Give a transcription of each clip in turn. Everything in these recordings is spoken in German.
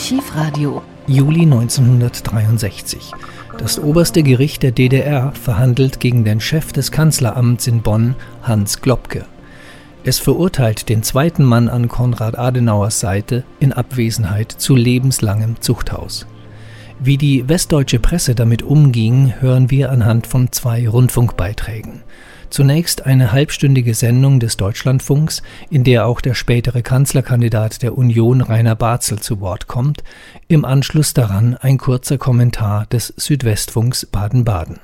Archivradio. Juli 1963. Das oberste Gericht der DDR verhandelt gegen den Chef des Kanzleramts in Bonn, Hans Globke. Es verurteilt den zweiten Mann an Konrad Adenauers Seite in Abwesenheit zu lebenslangem Zuchthaus. Wie die westdeutsche Presse damit umging, hören wir anhand von zwei Rundfunkbeiträgen. Zunächst eine halbstündige Sendung des Deutschlandfunks, in der auch der spätere Kanzlerkandidat der Union Rainer Barzel zu Wort kommt, im Anschluss daran ein kurzer Kommentar des Südwestfunks Baden-Baden.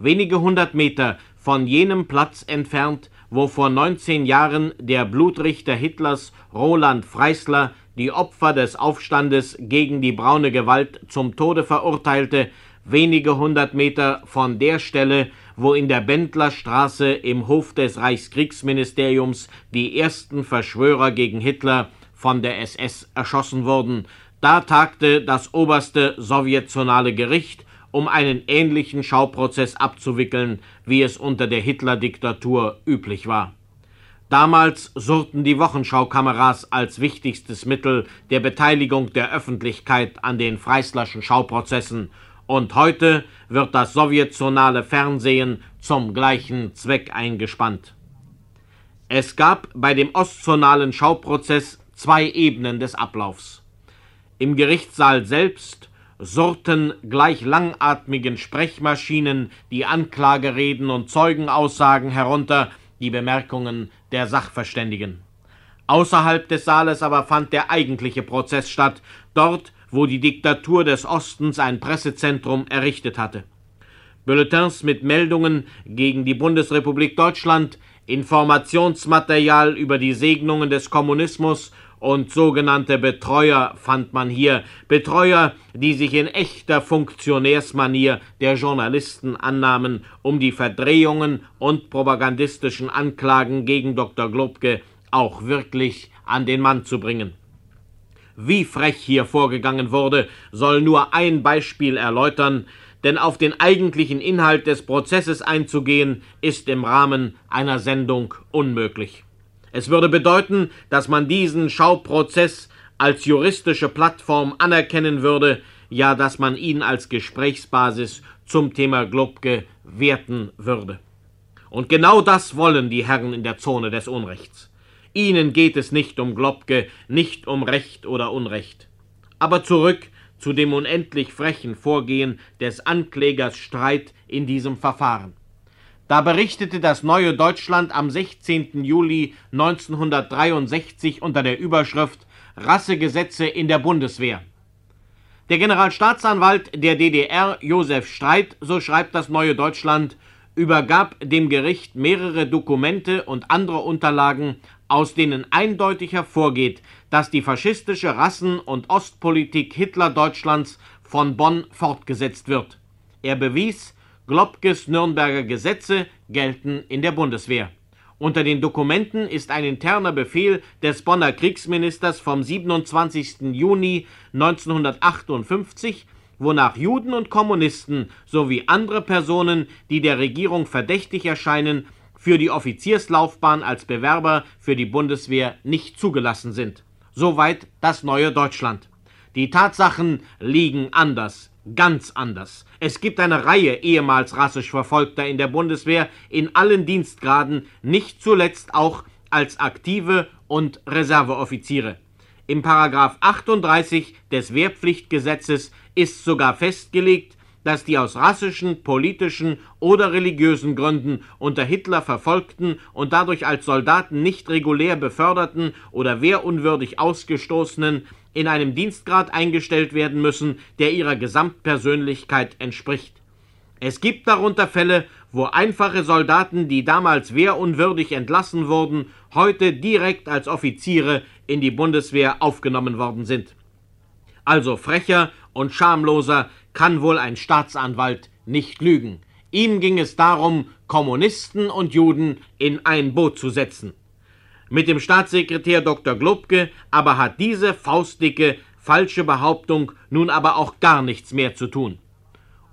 Wenige hundert Meter von jenem Platz entfernt, wo vor 19 Jahren der Blutrichter Hitlers Roland Freisler die Opfer des Aufstandes gegen die braune Gewalt zum Tode verurteilte, wenige hundert Meter von der Stelle, wo in der Bendlerstraße im Hof des Reichskriegsministeriums die ersten Verschwörer gegen Hitler von der SS erschossen wurden. Da tagte das oberste sowjetzonale Gericht, um einen ähnlichen Schauprozess abzuwickeln, wie es unter der Hitler-Diktatur üblich war. Damals surrten die Wochenschaukameras als wichtigstes Mittel der Beteiligung der Öffentlichkeit an den Freislerschen Schauprozessen und heute wird das sowjetzonale Fernsehen zum gleichen Zweck eingespannt. Es gab bei dem ostzonalen Schauprozess zwei Ebenen des Ablaufs. Im Gerichtssaal selbst surrten gleich langatmigen Sprechmaschinen die Anklagereden und Zeugenaussagen herunter, die Bemerkungen der Sachverständigen. Außerhalb des Saales aber fand der eigentliche Prozess statt, dort wo die Diktatur des Ostens ein Pressezentrum errichtet hatte. Bulletins mit Meldungen gegen die Bundesrepublik Deutschland, Informationsmaterial über die Segnungen des Kommunismus und sogenannte Betreuer fand man hier, Betreuer, die sich in echter Funktionärsmanier der Journalisten annahmen, um die Verdrehungen und propagandistischen Anklagen gegen Dr. Globke auch wirklich an den Mann zu bringen. Wie frech hier vorgegangen wurde, soll nur ein Beispiel erläutern, denn auf den eigentlichen Inhalt des Prozesses einzugehen, ist im Rahmen einer Sendung unmöglich. Es würde bedeuten, dass man diesen Schauprozess als juristische Plattform anerkennen würde, ja, dass man ihn als Gesprächsbasis zum Thema Globke werten würde. Und genau das wollen die Herren in der Zone des Unrechts. Ihnen geht es nicht um Globke, nicht um Recht oder Unrecht. Aber zurück zu dem unendlich frechen Vorgehen des Anklägers Streit in diesem Verfahren. Da berichtete das Neue Deutschland am 16. Juli 1963 unter der Überschrift Rassegesetze in der Bundeswehr. Der Generalstaatsanwalt der DDR, Josef Streit, so schreibt das Neue Deutschland, übergab dem Gericht mehrere Dokumente und andere Unterlagen, aus denen eindeutig hervorgeht, dass die faschistische Rassen- und Ostpolitik Hitler-Deutschlands von Bonn fortgesetzt wird. Er bewies, Globkes Nürnberger Gesetze gelten in der Bundeswehr. Unter den Dokumenten ist ein interner Befehl des Bonner Kriegsministers vom 27. Juni 1958 wonach Juden und Kommunisten sowie andere Personen, die der Regierung verdächtig erscheinen, für die Offizierslaufbahn als Bewerber für die Bundeswehr nicht zugelassen sind. Soweit das neue Deutschland. Die Tatsachen liegen anders, ganz anders. Es gibt eine Reihe ehemals rassisch Verfolgter in der Bundeswehr in allen Dienstgraden, nicht zuletzt auch als aktive und Reserveoffiziere. Im Paragraph 38 des Wehrpflichtgesetzes ist sogar festgelegt, dass die aus rassischen, politischen oder religiösen Gründen unter Hitler verfolgten und dadurch als Soldaten nicht regulär beförderten oder wehrunwürdig ausgestoßenen in einem Dienstgrad eingestellt werden müssen, der ihrer Gesamtpersönlichkeit entspricht. Es gibt darunter Fälle, wo einfache Soldaten, die damals wehrunwürdig entlassen wurden, heute direkt als Offiziere in die Bundeswehr aufgenommen worden sind. Also frecher und schamloser kann wohl ein Staatsanwalt nicht lügen. Ihm ging es darum, Kommunisten und Juden in ein Boot zu setzen. Mit dem Staatssekretär Dr. Globke aber hat diese faustdicke, falsche Behauptung nun aber auch gar nichts mehr zu tun.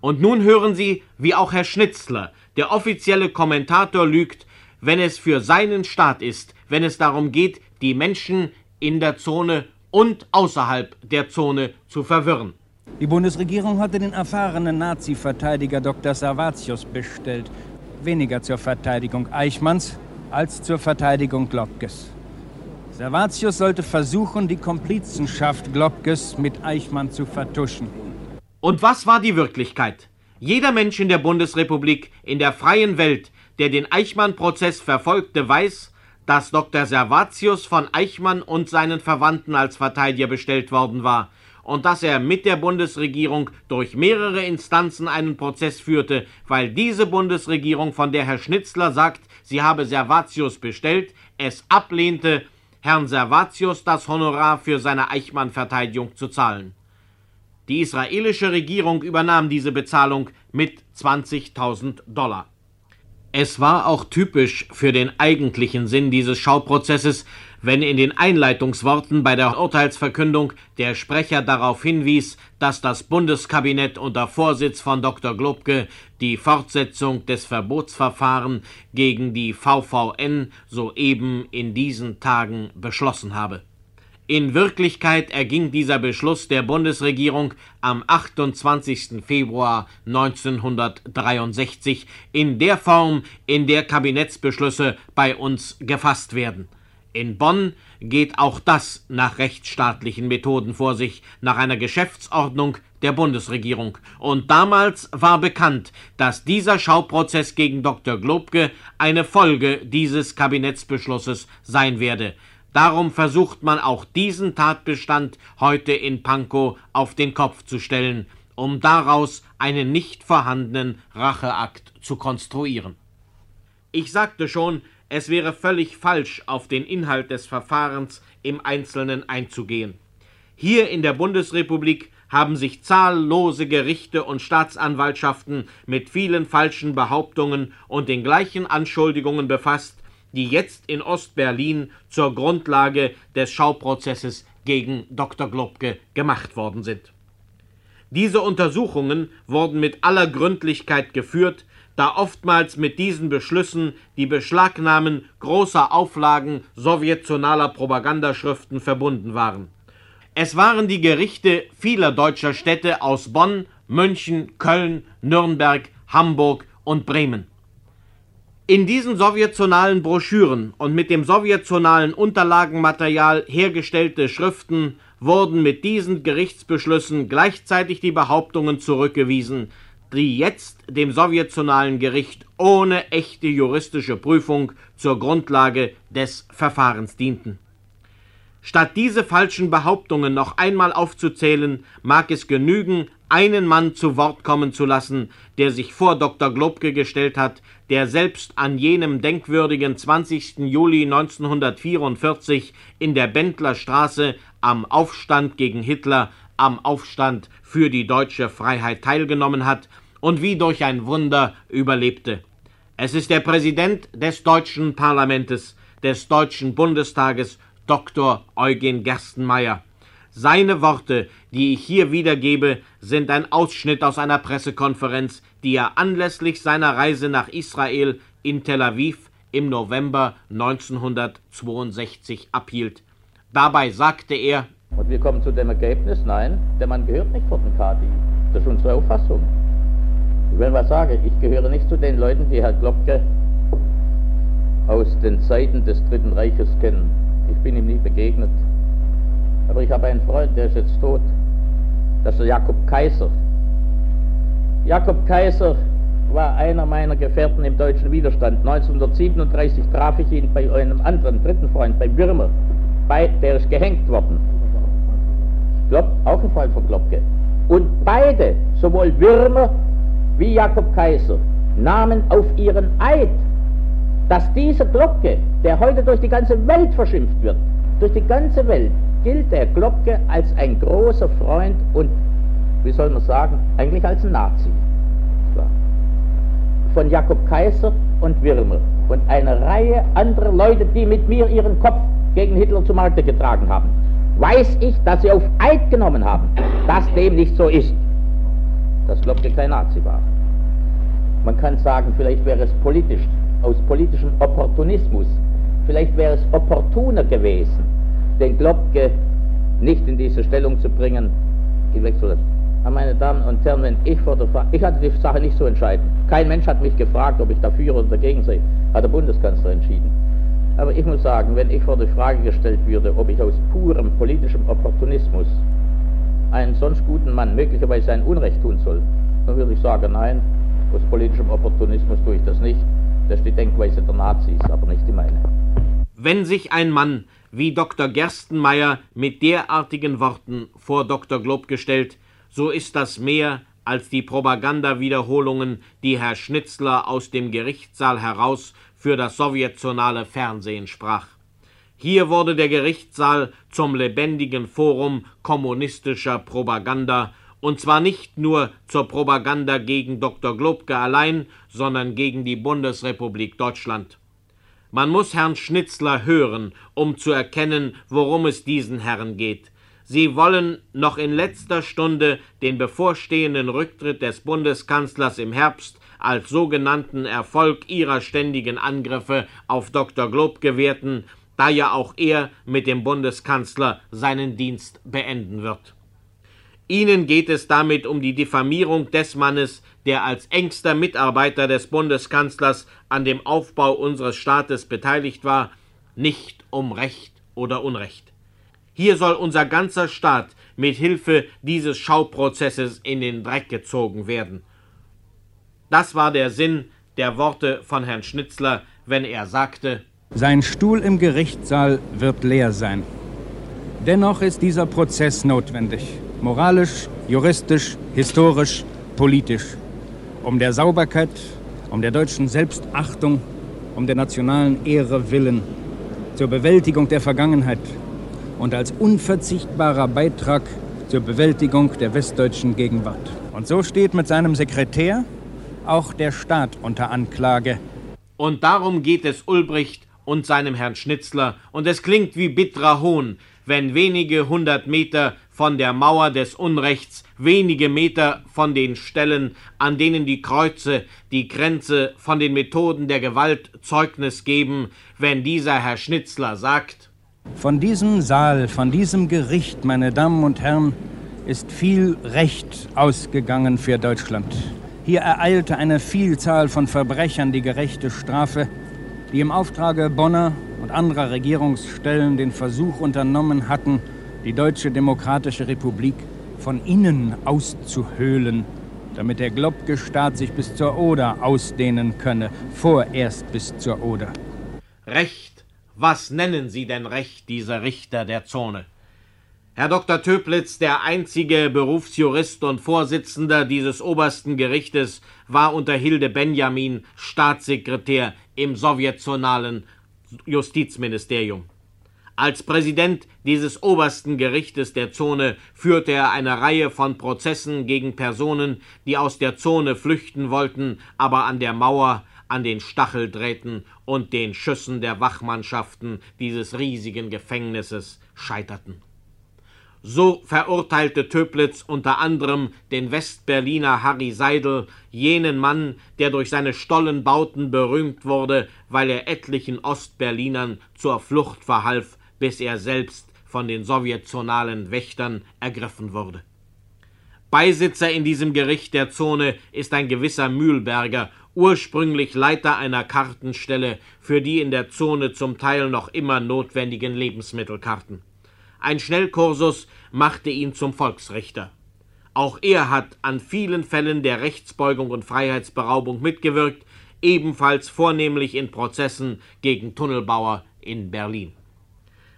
Und nun hören Sie, wie auch Herr Schnitzler, der offizielle Kommentator, lügt, wenn es für seinen Staat ist, wenn es darum geht, die Menschen in der Zone und außerhalb der Zone zu verwirren. Die Bundesregierung hatte den erfahrenen Nazi-Verteidiger Dr. Savatius bestellt. Weniger zur Verteidigung Eichmanns als zur Verteidigung Globkes. Savatius sollte versuchen, die Komplizenschaft Globkes mit Eichmann zu vertuschen. Und was war die Wirklichkeit? Jeder Mensch in der Bundesrepublik, in der freien Welt, der den Eichmann-Prozess verfolgte, weiß, dass Dr. Servatius von Eichmann und seinen Verwandten als Verteidiger bestellt worden war und dass er mit der Bundesregierung durch mehrere Instanzen einen Prozess führte, weil diese Bundesregierung, von der Herr Schnitzler sagt, sie habe Servatius bestellt, es ablehnte, Herrn Servatius das Honorar für seine Eichmann-Verteidigung zu zahlen. Die israelische Regierung übernahm diese Bezahlung mit 20.000 Dollar. Es war auch typisch für den eigentlichen Sinn dieses Schauprozesses, wenn in den Einleitungsworten bei der Urteilsverkündung der Sprecher darauf hinwies, dass das Bundeskabinett unter Vorsitz von Dr. Globke die Fortsetzung des Verbotsverfahren gegen die VVN soeben in diesen Tagen beschlossen habe. In Wirklichkeit erging dieser Beschluss der Bundesregierung am 28. Februar 1963 in der Form, in der Kabinettsbeschlüsse bei uns gefasst werden. In Bonn geht auch das nach rechtsstaatlichen Methoden vor sich, nach einer Geschäftsordnung der Bundesregierung. Und damals war bekannt, dass dieser Schauprozess gegen Dr. Globke eine Folge dieses Kabinettsbeschlusses sein werde. Darum versucht man auch diesen Tatbestand heute in Pankow auf den Kopf zu stellen, um daraus einen nicht vorhandenen Racheakt zu konstruieren. Ich sagte schon, es wäre völlig falsch, auf den Inhalt des Verfahrens im Einzelnen einzugehen. Hier in der Bundesrepublik haben sich zahllose Gerichte und Staatsanwaltschaften mit vielen falschen Behauptungen und den gleichen Anschuldigungen befasst, die jetzt in Ostberlin zur Grundlage des Schauprozesses gegen Dr. Globke gemacht worden sind. Diese Untersuchungen wurden mit aller Gründlichkeit geführt, da oftmals mit diesen Beschlüssen die Beschlagnahmen großer Auflagen sowjetzonaler Propagandaschriften verbunden waren. Es waren die Gerichte vieler deutscher Städte aus Bonn, München, Köln, Nürnberg, Hamburg und Bremen. In diesen sowjetzonalen Broschüren und mit dem sowjetzonalen Unterlagenmaterial hergestellte Schriften wurden mit diesen Gerichtsbeschlüssen gleichzeitig die Behauptungen zurückgewiesen, die jetzt dem sowjetzonalen Gericht ohne echte juristische Prüfung zur Grundlage des Verfahrens dienten. Statt diese falschen Behauptungen noch einmal aufzuzählen, mag es genügen, einen Mann zu Wort kommen zu lassen, der sich vor Dr. Globke gestellt hat, der selbst an jenem denkwürdigen 20. Juli 1944 in der Bendlerstraße am Aufstand gegen Hitler, am Aufstand für die deutsche Freiheit teilgenommen hat und wie durch ein Wunder überlebte. Es ist der Präsident des deutschen Parlamentes, des deutschen Bundestages, Dr. Eugen Gerstenmaier. Seine Worte, die ich hier wiedergebe, sind ein Ausschnitt aus einer Pressekonferenz, die er anlässlich seiner Reise nach Israel in Tel Aviv im November 1962 abhielt. Dabei sagte er, und wir kommen zu dem Ergebnis, nein, der Mann gehört nicht vor den Kadi. Das ist unsere Auffassung. Ich will was sagen, ich gehöre nicht zu den Leuten, die Herr Klopke aus den Zeiten des Dritten Reiches kennen. Ich bin ihm nie begegnet. Aber ich habe einen Freund, der ist jetzt tot. Das ist Jakob Kaiser. Jakob Kaiser war einer meiner Gefährten im deutschen Widerstand. 1937 traf ich ihn bei einem anderen, dritten Freund, bei Würmer. Bei, der ist gehängt worden. Klopp, auch ein Fall von Klopke. Und beide, sowohl Würmer wie Jakob Kaiser, nahmen auf ihren Eid, dass diese Glocke, der heute durch die ganze Welt verschimpft wird, durch die ganze Welt, gilt der Glocke als ein großer Freund und, wie soll man sagen, eigentlich als ein Nazi. Von Jakob Kaiser und Wirmer und einer Reihe anderer Leute, die mit mir ihren Kopf gegen Hitler zu Markte getragen haben, weiß ich, dass sie auf Eid genommen haben, dass dem nicht so ist, dass Glocke kein Nazi war. Man kann sagen, vielleicht wäre es politisch, aus politischem Opportunismus, vielleicht wäre es opportuner gewesen, den Globke nicht in diese Stellung zu bringen, gewechselt hat. Meine Damen und Herren, wenn ich vor der Frage, ich hatte die Sache nicht so entscheiden. Kein Mensch hat mich gefragt, ob ich dafür oder dagegen sei, hat der Bundeskanzler entschieden. Aber ich muss sagen, wenn ich vor die Frage gestellt würde, ob ich aus purem politischem Opportunismus einen sonst guten Mann möglicherweise ein Unrecht tun soll, dann würde ich sagen, nein, aus politischem Opportunismus tue ich das nicht. Das ist die Denkweise der Nazis, aber nicht die meine. Wenn sich ein Mann wie Dr. Gerstenmeier mit derartigen Worten vor Dr. Glob gestellt, so ist das mehr als die Propagandawiederholungen, die Herr Schnitzler aus dem Gerichtssaal heraus für das sowjetzonale Fernsehen sprach. Hier wurde der Gerichtssaal zum lebendigen Forum kommunistischer Propaganda, und zwar nicht nur zur Propaganda gegen Dr. Globke allein, sondern gegen die Bundesrepublik Deutschland. Man muss Herrn Schnitzler hören, um zu erkennen, worum es diesen Herren geht. Sie wollen noch in letzter Stunde den bevorstehenden Rücktritt des Bundeskanzlers im Herbst als sogenannten Erfolg ihrer ständigen Angriffe auf Dr. Glob gewerten, da ja auch er mit dem Bundeskanzler seinen Dienst beenden wird. Ihnen geht es damit um die Diffamierung des Mannes, der als engster Mitarbeiter des Bundeskanzlers an dem Aufbau unseres Staates beteiligt war, nicht um Recht oder Unrecht. Hier soll unser ganzer Staat mit Hilfe dieses Schauprozesses in den Dreck gezogen werden. Das war der Sinn der Worte von Herrn Schnitzler, wenn er sagte Sein Stuhl im Gerichtssaal wird leer sein. Dennoch ist dieser Prozess notwendig, moralisch, juristisch, historisch, politisch, um der Sauberkeit, um der deutschen Selbstachtung, um der nationalen Ehre willen, zur Bewältigung der Vergangenheit und als unverzichtbarer Beitrag zur Bewältigung der westdeutschen Gegenwart. Und so steht mit seinem Sekretär auch der Staat unter Anklage. Und darum geht es Ulbricht und seinem Herrn Schnitzler, und es klingt wie bitterer Hohn, wenn wenige hundert Meter von der Mauer des Unrechts, wenige Meter von den Stellen, an denen die Kreuze, die Grenze von den Methoden der Gewalt Zeugnis geben, wenn dieser Herr Schnitzler sagt Von diesem Saal, von diesem Gericht, meine Damen und Herren, ist viel Recht ausgegangen für Deutschland. Hier ereilte eine Vielzahl von Verbrechern die gerechte Strafe, die im Auftrage Bonner und anderer Regierungsstellen den Versuch unternommen hatten, die Deutsche Demokratische Republik von innen auszuhöhlen, damit der Globke-Staat sich bis zur Oder ausdehnen könne, vorerst bis zur Oder. Recht, was nennen Sie denn Recht, diese Richter der Zone? Herr Dr. Töplitz, der einzige Berufsjurist und Vorsitzender dieses obersten Gerichtes, war unter Hilde Benjamin Staatssekretär im sowjetzonalen Justizministerium. Als Präsident dieses obersten Gerichtes der Zone führte er eine Reihe von Prozessen gegen Personen, die aus der Zone flüchten wollten, aber an der Mauer, an den Stacheldrähten und den Schüssen der Wachmannschaften dieses riesigen Gefängnisses scheiterten. So verurteilte Töplitz unter anderem den Westberliner Harry Seidel, jenen Mann, der durch seine Stollenbauten berühmt wurde, weil er etlichen Ostberlinern zur Flucht verhalf, bis er selbst von den sowjetzonalen Wächtern ergriffen wurde. Beisitzer in diesem Gericht der Zone ist ein gewisser Mühlberger, ursprünglich Leiter einer Kartenstelle für die in der Zone zum Teil noch immer notwendigen Lebensmittelkarten. Ein Schnellkursus machte ihn zum Volksrichter. Auch er hat an vielen Fällen der Rechtsbeugung und Freiheitsberaubung mitgewirkt, ebenfalls vornehmlich in Prozessen gegen Tunnelbauer in Berlin.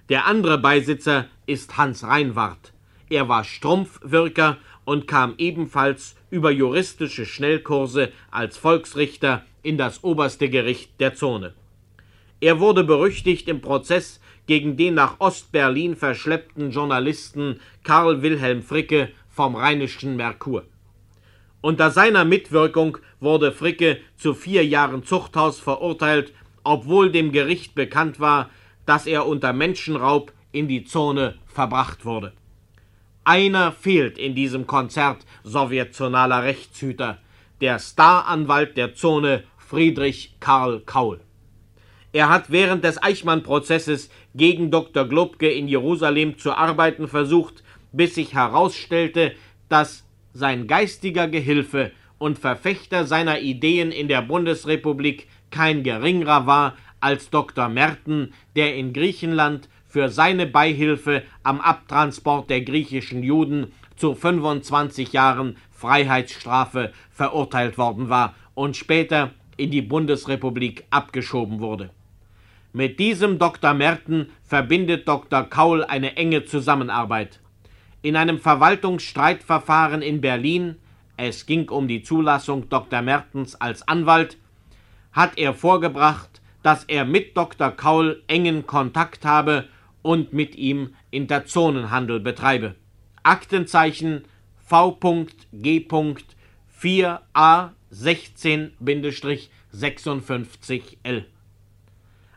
Der andere Beisitzer ist Hans Reinwart. Er war Strumpfwirker und kam ebenfalls über juristische Schnellkurse als Volksrichter in das oberste Gericht der Zone. Er wurde berüchtigt im Prozess gegen den nach Ostberlin verschleppten Journalisten Karl Wilhelm Fricke vom Rheinischen Merkur. Unter seiner Mitwirkung wurde Fricke zu vier Jahren Zuchthaus verurteilt, obwohl dem Gericht bekannt war, dass er unter Menschenraub in die Zone verbracht wurde. Einer fehlt in diesem Konzert sowjetzonaler Rechtshüter, der Staranwalt der Zone Friedrich Karl Kaul. Er hat während des Eichmann-Prozesses gegen Dr. Globke in Jerusalem zu arbeiten versucht, bis sich herausstellte, dass sein geistiger Gehilfe und Verfechter seiner Ideen in der Bundesrepublik kein geringerer war als Dr. Merten, der in Griechenland für seine Beihilfe am Abtransport der griechischen Juden zu 25 Jahren Freiheitsstrafe verurteilt worden war und später in die Bundesrepublik abgeschoben wurde. Mit diesem Dr. Merten verbindet Dr. Kaul eine enge Zusammenarbeit. In einem Verwaltungsstreitverfahren in Berlin, es ging um die Zulassung Dr. Mertens als Anwalt, hat er vorgebracht, dass er mit Dr. Kaul engen Kontakt habe und mit ihm Interzonenhandel betreibe. Aktenzeichen V.G. 4a16-56L.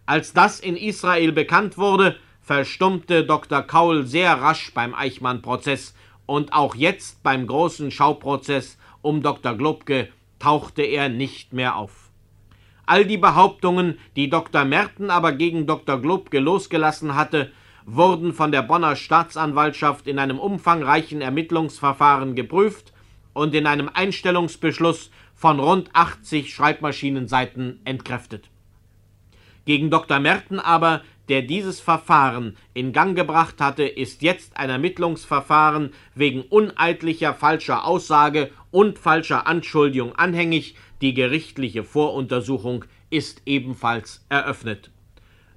Als das in Israel bekannt wurde, verstummte Dr. Kaul sehr rasch beim Eichmann-Prozess und auch jetzt beim großen Schauprozess um Dr. Globke tauchte er nicht mehr auf. All die Behauptungen, die Dr. Merten aber gegen Dr. Globke losgelassen hatte, wurden von der Bonner Staatsanwaltschaft in einem umfangreichen Ermittlungsverfahren geprüft und in einem Einstellungsbeschluss von rund 80 Schreibmaschinenseiten entkräftet. Gegen Dr. Merten aber, der dieses Verfahren in Gang gebracht hatte, ist jetzt ein Ermittlungsverfahren wegen uneidlicher falscher Aussage und falscher Anschuldigung anhängig, die gerichtliche Voruntersuchung ist ebenfalls eröffnet.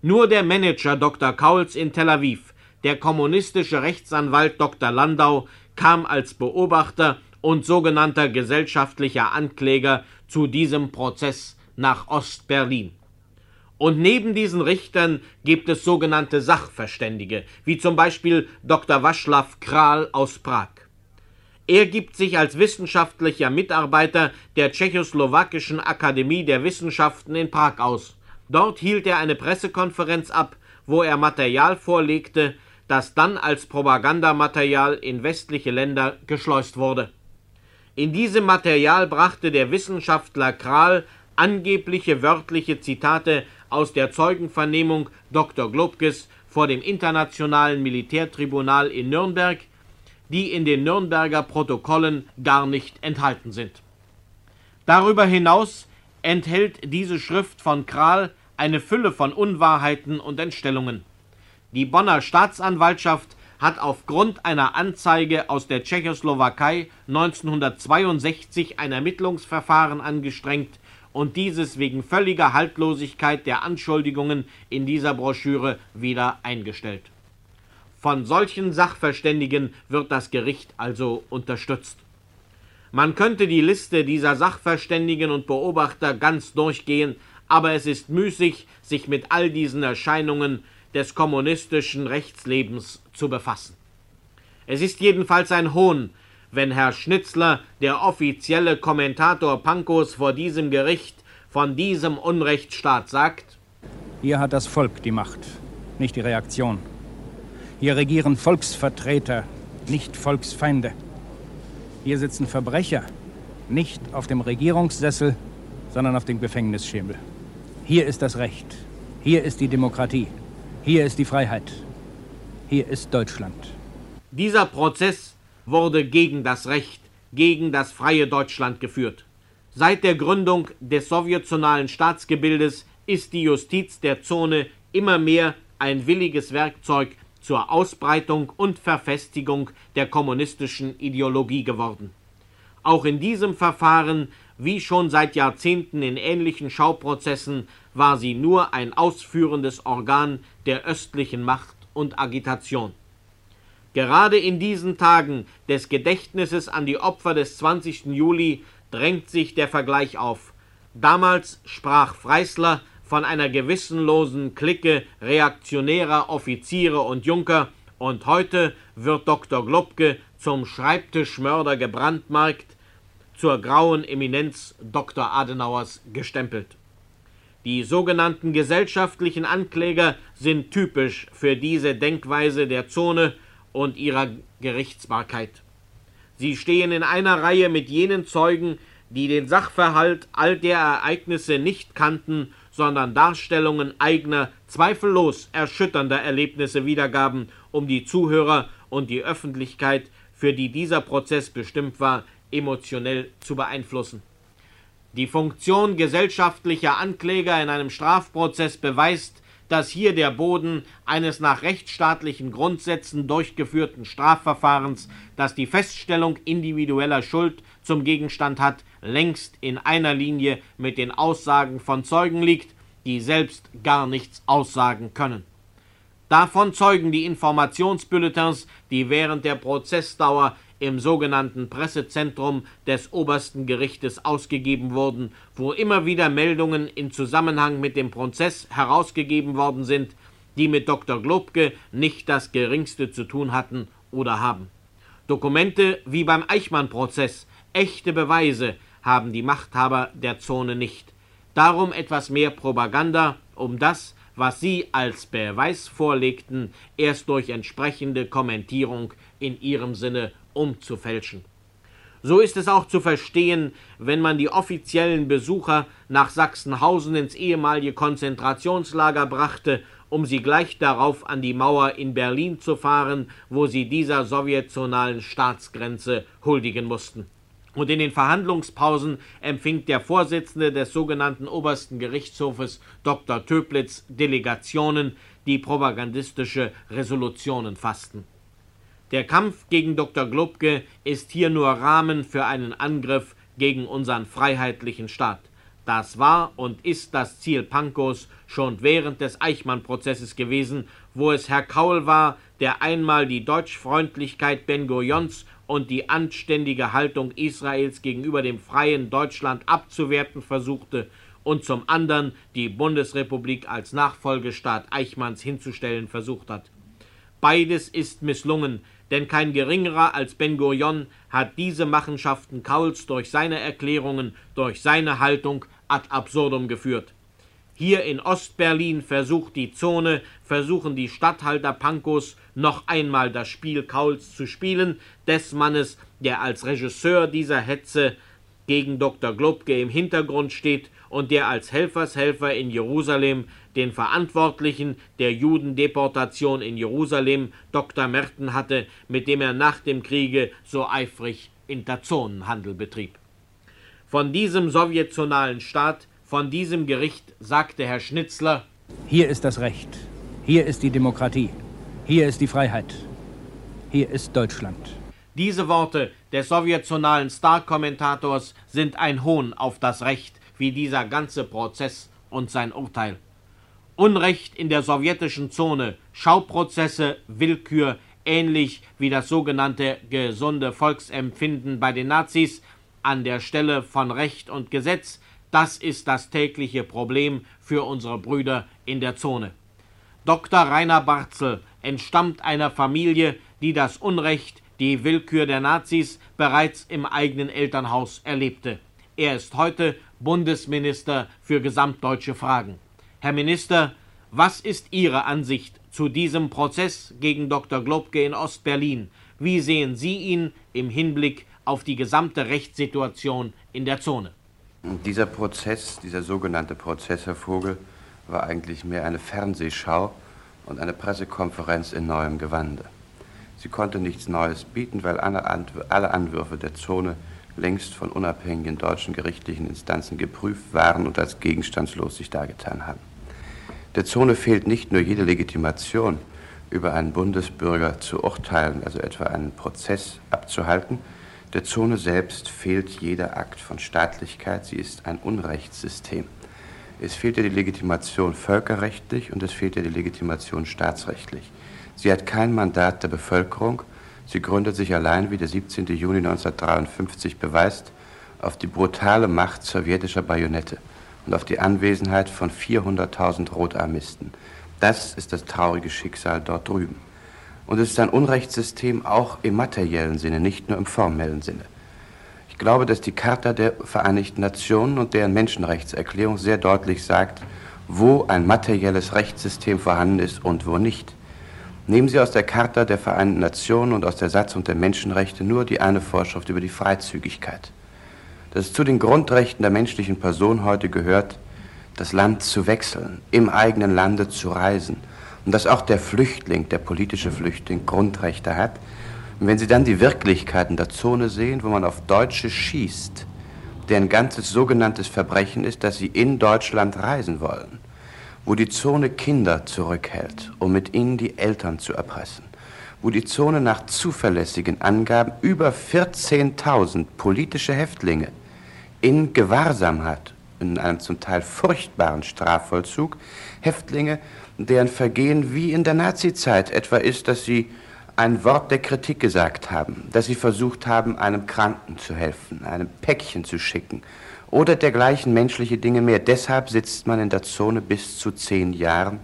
Nur der Manager Dr. Kauls in Tel Aviv, der kommunistische Rechtsanwalt Dr. Landau, kam als Beobachter und sogenannter gesellschaftlicher Ankläger zu diesem Prozess nach Ostberlin. Und neben diesen Richtern gibt es sogenannte Sachverständige, wie zum Beispiel Dr. Waschlaw Kral aus Prag. Er gibt sich als wissenschaftlicher Mitarbeiter der Tschechoslowakischen Akademie der Wissenschaften in Prag aus. Dort hielt er eine Pressekonferenz ab, wo er Material vorlegte, das dann als Propagandamaterial in westliche Länder geschleust wurde. In diesem Material brachte der Wissenschaftler Kral angebliche wörtliche Zitate aus der Zeugenvernehmung Dr. Globkes vor dem Internationalen Militärtribunal in Nürnberg, die in den Nürnberger Protokollen gar nicht enthalten sind. Darüber hinaus enthält diese Schrift von Kral eine Fülle von Unwahrheiten und Entstellungen. Die Bonner Staatsanwaltschaft hat aufgrund einer Anzeige aus der Tschechoslowakei 1962 ein Ermittlungsverfahren angestrengt, und dieses wegen völliger Haltlosigkeit der Anschuldigungen in dieser Broschüre wieder eingestellt. Von solchen Sachverständigen wird das Gericht also unterstützt. Man könnte die Liste dieser Sachverständigen und Beobachter ganz durchgehen, aber es ist müßig, sich mit all diesen Erscheinungen des kommunistischen Rechtslebens zu befassen. Es ist jedenfalls ein Hohn, wenn Herr Schnitzler, der offizielle Kommentator Pankos vor diesem Gericht, von diesem Unrechtsstaat sagt? Hier hat das Volk die Macht, nicht die Reaktion. Hier regieren Volksvertreter, nicht Volksfeinde. Hier sitzen Verbrecher, nicht auf dem Regierungssessel, sondern auf dem Gefängnisschemel. Hier ist das Recht. Hier ist die Demokratie. Hier ist die Freiheit. Hier ist Deutschland. Dieser Prozess wurde gegen das Recht, gegen das freie Deutschland geführt. Seit der Gründung des sowjetionalen Staatsgebildes ist die Justiz der Zone immer mehr ein williges Werkzeug zur Ausbreitung und Verfestigung der kommunistischen Ideologie geworden. Auch in diesem Verfahren, wie schon seit Jahrzehnten in ähnlichen Schauprozessen, war sie nur ein ausführendes Organ der östlichen Macht und Agitation. Gerade in diesen Tagen des Gedächtnisses an die Opfer des 20. Juli drängt sich der Vergleich auf. Damals sprach Freisler von einer gewissenlosen Clique reaktionärer Offiziere und Junker, und heute wird Dr. Globke zum Schreibtischmörder gebrandmarkt, zur grauen Eminenz Dr. Adenauers gestempelt. Die sogenannten gesellschaftlichen Ankläger sind typisch für diese Denkweise der Zone, und ihrer Gerichtsbarkeit. Sie stehen in einer Reihe mit jenen Zeugen, die den Sachverhalt all der Ereignisse nicht kannten, sondern Darstellungen eigener, zweifellos erschütternder Erlebnisse wiedergaben, um die Zuhörer und die Öffentlichkeit, für die dieser Prozess bestimmt war, emotionell zu beeinflussen. Die Funktion gesellschaftlicher Ankläger in einem Strafprozess beweist, dass hier der Boden eines nach rechtsstaatlichen Grundsätzen durchgeführten Strafverfahrens, das die Feststellung individueller Schuld zum Gegenstand hat, längst in einer Linie mit den Aussagen von Zeugen liegt, die selbst gar nichts aussagen können. Davon zeugen die Informationsbulletins, die während der Prozessdauer im sogenannten Pressezentrum des obersten Gerichtes ausgegeben wurden, wo immer wieder Meldungen in Zusammenhang mit dem Prozess herausgegeben worden sind, die mit Dr. Globke nicht das geringste zu tun hatten oder haben. Dokumente wie beim Eichmann-Prozess, echte Beweise haben die Machthaber der Zone nicht. Darum etwas mehr Propaganda, um das, was sie als Beweis vorlegten, erst durch entsprechende Kommentierung in ihrem Sinne umzufälschen. So ist es auch zu verstehen, wenn man die offiziellen Besucher nach Sachsenhausen ins ehemalige Konzentrationslager brachte, um sie gleich darauf an die Mauer in Berlin zu fahren, wo sie dieser sowjetzonalen Staatsgrenze huldigen mussten. Und in den Verhandlungspausen empfing der Vorsitzende des sogenannten Obersten Gerichtshofes Dr. Töplitz Delegationen, die propagandistische Resolutionen fassten. Der Kampf gegen Dr. Globke ist hier nur Rahmen für einen Angriff gegen unseren freiheitlichen Staat. Das war und ist das Ziel Pankos schon während des Eichmann-Prozesses gewesen, wo es Herr Kaul war, der einmal die Deutschfreundlichkeit Ben Gurions und die anständige Haltung Israels gegenüber dem freien Deutschland abzuwerten versuchte und zum anderen die Bundesrepublik als Nachfolgestaat Eichmanns hinzustellen versucht hat. Beides ist misslungen, denn kein geringerer als Ben Gurion hat diese Machenschaften Kauls durch seine Erklärungen, durch seine Haltung ad absurdum geführt. Hier in Ostberlin versucht die Zone, versuchen die Statthalter Pankos noch einmal das Spiel Kauls zu spielen, des Mannes, der als Regisseur dieser Hetze gegen Dr. Globke im Hintergrund steht und der als Helfershelfer in Jerusalem den Verantwortlichen der Judendeportation in Jerusalem, Dr. Merten, hatte, mit dem er nach dem Kriege so eifrig Interzonenhandel betrieb. Von diesem sowjetzonalen Staat, von diesem Gericht sagte Herr Schnitzler Hier ist das Recht, hier ist die Demokratie, hier ist die Freiheit, hier ist Deutschland. Diese Worte des sowjetzonalen Star-Kommentators sind ein Hohn auf das Recht, wie dieser ganze Prozess und sein Urteil. Unrecht in der sowjetischen Zone, Schauprozesse, Willkür, ähnlich wie das sogenannte gesunde Volksempfinden bei den Nazis, an der Stelle von Recht und Gesetz, das ist das tägliche Problem für unsere Brüder in der Zone. Dr. Rainer Barzel entstammt einer Familie, die das Unrecht, die Willkür der Nazis bereits im eigenen Elternhaus erlebte. Er ist heute Bundesminister für gesamtdeutsche Fragen. Herr Minister, was ist Ihre Ansicht zu diesem Prozess gegen Dr. Globke in Ostberlin? Wie sehen Sie ihn im Hinblick auf die gesamte Rechtssituation in der Zone? Dieser Prozess, dieser sogenannte Prozess, Herr Vogel, war eigentlich mehr eine Fernsehschau und eine Pressekonferenz in neuem Gewande. Sie konnte nichts Neues bieten, weil alle Anwürfe der Zone längst von unabhängigen deutschen gerichtlichen Instanzen geprüft waren und als gegenstandslos sich dargetan haben. Der Zone fehlt nicht nur jede Legitimation, über einen Bundesbürger zu urteilen, also etwa einen Prozess abzuhalten. Der Zone selbst fehlt jeder Akt von Staatlichkeit. Sie ist ein Unrechtssystem. Es fehlt ihr die Legitimation völkerrechtlich und es fehlt ihr die Legitimation staatsrechtlich. Sie hat kein Mandat der Bevölkerung. Sie gründet sich allein, wie der 17. Juni 1953 beweist, auf die brutale Macht sowjetischer Bajonette und auf die Anwesenheit von 400.000 Rotarmisten. Das ist das traurige Schicksal dort drüben. Und es ist ein Unrechtssystem auch im materiellen Sinne, nicht nur im formellen Sinne. Ich glaube, dass die Charta der Vereinigten Nationen und deren Menschenrechtserklärung sehr deutlich sagt, wo ein materielles Rechtssystem vorhanden ist und wo nicht. Nehmen Sie aus der Charta der Vereinten Nationen und aus der Satzung der Menschenrechte nur die eine Vorschrift über die Freizügigkeit. Dass es zu den Grundrechten der menschlichen Person heute gehört, das Land zu wechseln, im eigenen Lande zu reisen. Und dass auch der Flüchtling, der politische Flüchtling, Grundrechte hat. Und wenn Sie dann die Wirklichkeiten der Zone sehen, wo man auf Deutsche schießt, deren ganzes sogenanntes Verbrechen ist, dass sie in Deutschland reisen wollen, wo die Zone Kinder zurückhält, um mit ihnen die Eltern zu erpressen, wo die Zone nach zuverlässigen Angaben über 14.000 politische Häftlinge in Gewahrsam hat, in einem zum Teil furchtbaren Strafvollzug, Häftlinge, deren Vergehen wie in der Nazizeit etwa ist, dass sie ein Wort der Kritik gesagt haben, dass sie versucht haben, einem Kranken zu helfen, einem Päckchen zu schicken oder dergleichen menschliche Dinge mehr. Deshalb sitzt man in der Zone bis zu zehn Jahren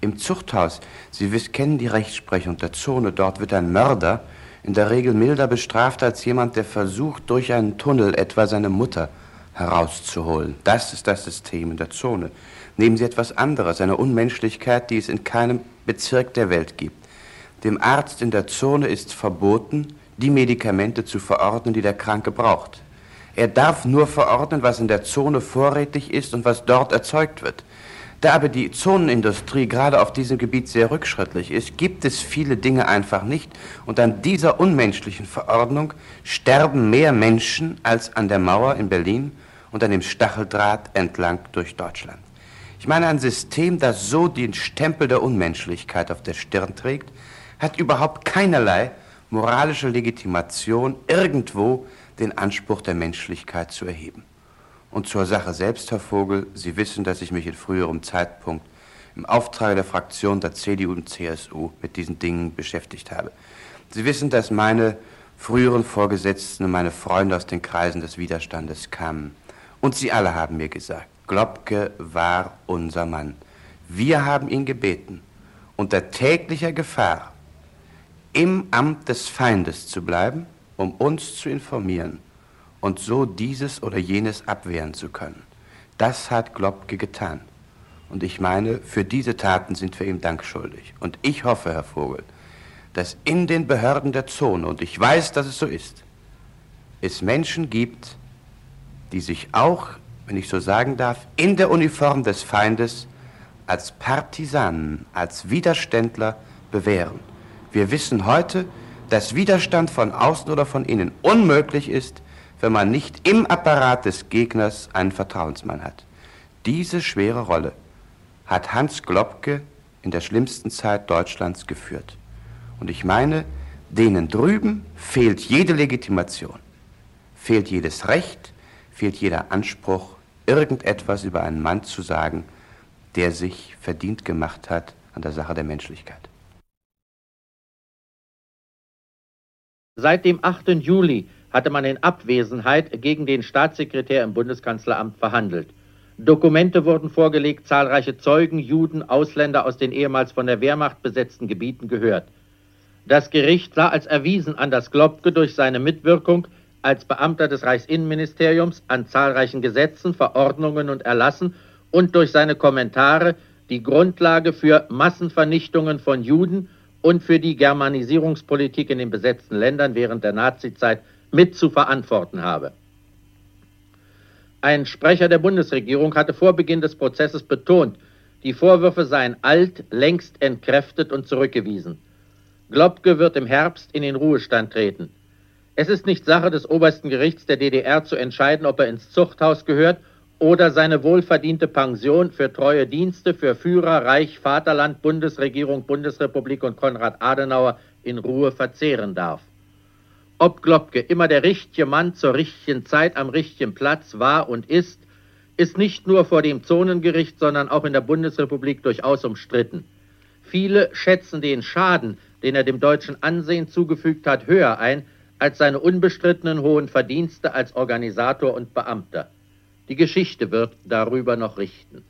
im Zuchthaus. Sie wissen, kennen die Rechtsprechung der Zone. Dort wird ein Mörder in der Regel milder bestraft als jemand, der versucht, durch einen Tunnel etwa seine Mutter herauszuholen. Das ist das System in der Zone. Nehmen Sie etwas anderes, eine Unmenschlichkeit, die es in keinem Bezirk der Welt gibt. Dem Arzt in der Zone ist verboten, die Medikamente zu verordnen, die der Kranke braucht. Er darf nur verordnen, was in der Zone vorrätig ist und was dort erzeugt wird. Da aber die Zonenindustrie gerade auf diesem Gebiet sehr rückschrittlich ist, gibt es viele Dinge einfach nicht. Und an dieser unmenschlichen Verordnung sterben mehr Menschen als an der Mauer in Berlin und an dem Stacheldraht entlang durch Deutschland. Ich meine ein System, das so den Stempel der Unmenschlichkeit auf der Stirn trägt, hat überhaupt keinerlei moralische Legitimation, irgendwo den Anspruch der Menschlichkeit zu erheben. Und zur Sache selbst, Herr Vogel, Sie wissen, dass ich mich in früherem Zeitpunkt im Auftrag der Fraktion der CDU und CSU mit diesen Dingen beschäftigt habe. Sie wissen, dass meine früheren Vorgesetzten und meine Freunde aus den Kreisen des Widerstandes kamen. Und sie alle haben mir gesagt, Globke war unser Mann. Wir haben ihn gebeten, unter täglicher Gefahr im Amt des Feindes zu bleiben, um uns zu informieren und so dieses oder jenes abwehren zu können. Das hat Globke getan. Und ich meine, für diese Taten sind wir ihm Dank schuldig. Und ich hoffe, Herr Vogel, dass in den Behörden der Zone, und ich weiß, dass es so ist, es Menschen gibt, die sich auch, wenn ich so sagen darf, in der Uniform des Feindes als Partisanen, als Widerständler bewähren. Wir wissen heute, dass Widerstand von außen oder von innen unmöglich ist, wenn man nicht im Apparat des Gegners einen Vertrauensmann hat. Diese schwere Rolle hat Hans Globke in der schlimmsten Zeit Deutschlands geführt. Und ich meine, denen drüben fehlt jede Legitimation, fehlt jedes Recht, fehlt jeder Anspruch, irgendetwas über einen Mann zu sagen, der sich verdient gemacht hat an der Sache der Menschlichkeit. Seit dem 8. Juli hatte man in Abwesenheit gegen den Staatssekretär im Bundeskanzleramt verhandelt. Dokumente wurden vorgelegt, zahlreiche Zeugen, Juden, Ausländer aus den ehemals von der Wehrmacht besetzten Gebieten gehört. Das Gericht sah als erwiesen an, dass Globke durch seine Mitwirkung als Beamter des Reichsinnenministeriums an zahlreichen Gesetzen, Verordnungen und Erlassen und durch seine Kommentare die Grundlage für Massenvernichtungen von Juden und für die Germanisierungspolitik in den besetzten Ländern während der Nazizeit mit zu verantworten habe. Ein Sprecher der Bundesregierung hatte vor Beginn des Prozesses betont, die Vorwürfe seien alt, längst entkräftet und zurückgewiesen. Globke wird im Herbst in den Ruhestand treten. Es ist nicht Sache des obersten Gerichts der DDR zu entscheiden, ob er ins Zuchthaus gehört oder seine wohlverdiente Pension für treue Dienste für Führer, Reich, Vaterland, Bundesregierung, Bundesrepublik und Konrad Adenauer in Ruhe verzehren darf. Ob Globke immer der richtige Mann zur richtigen Zeit am richtigen Platz war und ist, ist nicht nur vor dem Zonengericht, sondern auch in der Bundesrepublik durchaus umstritten. Viele schätzen den Schaden, den er dem deutschen Ansehen zugefügt hat, höher ein als seine unbestrittenen hohen Verdienste als Organisator und Beamter. Die Geschichte wird darüber noch richten.